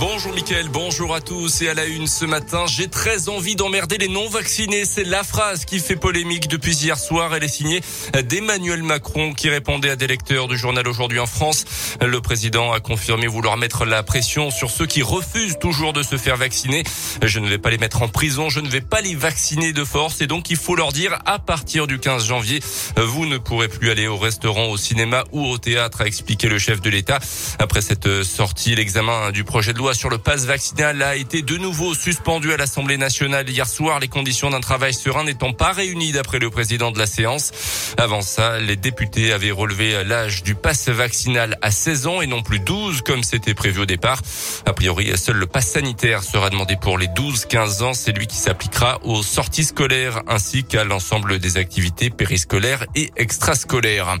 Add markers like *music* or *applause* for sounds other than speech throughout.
Bonjour Mickaël, bonjour à tous et à la une ce matin, j'ai très envie d'emmerder les non-vaccinés. C'est la phrase qui fait polémique depuis hier soir. Elle est signée d'Emmanuel Macron qui répondait à des lecteurs du journal Aujourd'hui en France. Le président a confirmé vouloir mettre la pression sur ceux qui refusent toujours de se faire vacciner. Je ne vais pas les mettre en prison, je ne vais pas les vacciner de force et donc il faut leur dire à partir du 15 janvier, vous ne pourrez plus aller au restaurant, au cinéma ou au théâtre, a expliqué le chef de l'État. Après cette sortie, l'examen du projet de loi sur le pass vaccinal a été de nouveau suspendu à l'Assemblée nationale hier soir, les conditions d'un travail serein n'étant pas réunies d'après le président de la séance. Avant ça, les députés avaient relevé l'âge du pass vaccinal à 16 ans et non plus 12 comme c'était prévu au départ. A priori, seul le pass sanitaire sera demandé pour les 12-15 ans. C'est lui qui s'appliquera aux sorties scolaires ainsi qu'à l'ensemble des activités périscolaires et extrascolaires.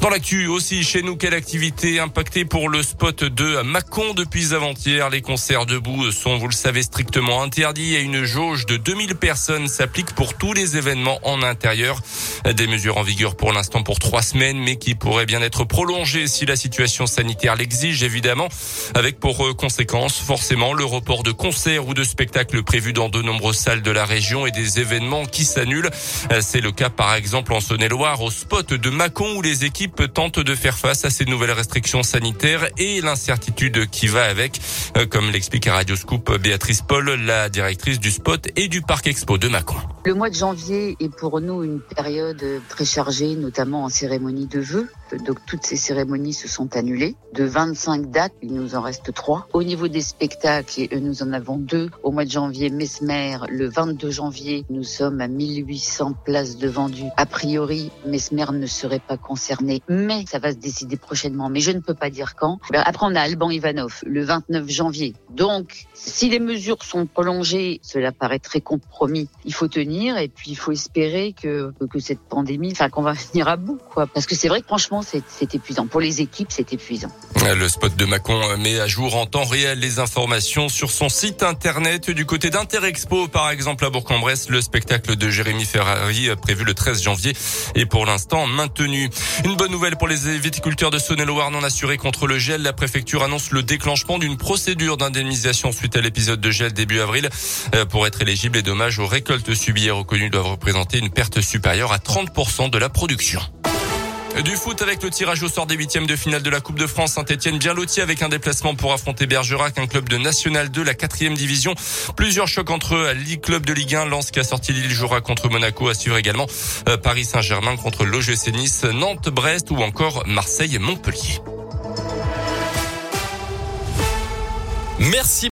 Dans l'actu aussi, chez nous, quelle activité impactée pour le spot de Mâcon depuis avant-hier? Les concerts debout sont, vous le savez, strictement interdits et une jauge de 2000 personnes s'applique pour tous les événements en intérieur. Des mesures en vigueur pour l'instant pour trois semaines, mais qui pourraient bien être prolongées si la situation sanitaire l'exige, évidemment, avec pour euh, conséquence forcément le report de concerts ou de spectacles prévus dans de nombreuses salles de la région et des événements qui s'annulent. Euh, c'est le cas par exemple en Saône-et-Loire, au spot de Mâcon, où les équipes tentent de faire face à ces nouvelles restrictions sanitaires et l'incertitude qui va avec. Euh, comme l'explique à Radio Scoop Béatrice Paul, la directrice du spot et du parc expo de Macron. Le mois de janvier est pour nous une période très chargée, notamment en cérémonie de vœux. Donc toutes ces cérémonies se sont annulées. De 25 dates, il nous en reste trois. Au niveau des spectacles, nous en avons deux. Au mois de janvier, Mesmer, le 22 janvier, nous sommes à 1800 places de vendues. A priori, Mesmer ne serait pas concerné, mais ça va se décider prochainement. Mais je ne peux pas dire quand. Après, on a Alban Ivanov, le 29 janvier. Donc, si les mesures sont prolongées, cela paraît très compromis. Il faut tenir et puis il faut espérer que, que cette pandémie, enfin qu'on va *laughs* venir à bout, quoi. Parce que c'est vrai que franchement, c'est épuisant. Pour les équipes, c'est épuisant. Le spot de Macron met à jour en temps réel les informations sur son site internet. Du côté d'Interexpo, par exemple, à Bourg-en-Bresse, le spectacle de Jérémy Ferrari prévu le 13 janvier est pour l'instant maintenu. Une bonne nouvelle pour les viticulteurs de Saône-et-Loire non assurés contre le gel. La préfecture annonce le déclenchement d'une procédure d'indemnisation suite à l'épisode de gel début avril. Euh, pour être éligible, les dommages aux récoltes subies et reconnues doivent représenter une perte supérieure à 30% de la production. Du foot avec le tirage au sort des huitièmes de finale de la Coupe de France. Saint-Etienne bien loti avec un déplacement pour affronter Bergerac, un club de National 2, la quatrième division. Plusieurs chocs entre eux. Ligue Club de Ligue 1, Lens qui a sorti Lille jouera contre Monaco, assure également euh, Paris Saint-Germain contre l'OGC Nice, Nantes, Brest ou encore Marseille Montpellier. Merci.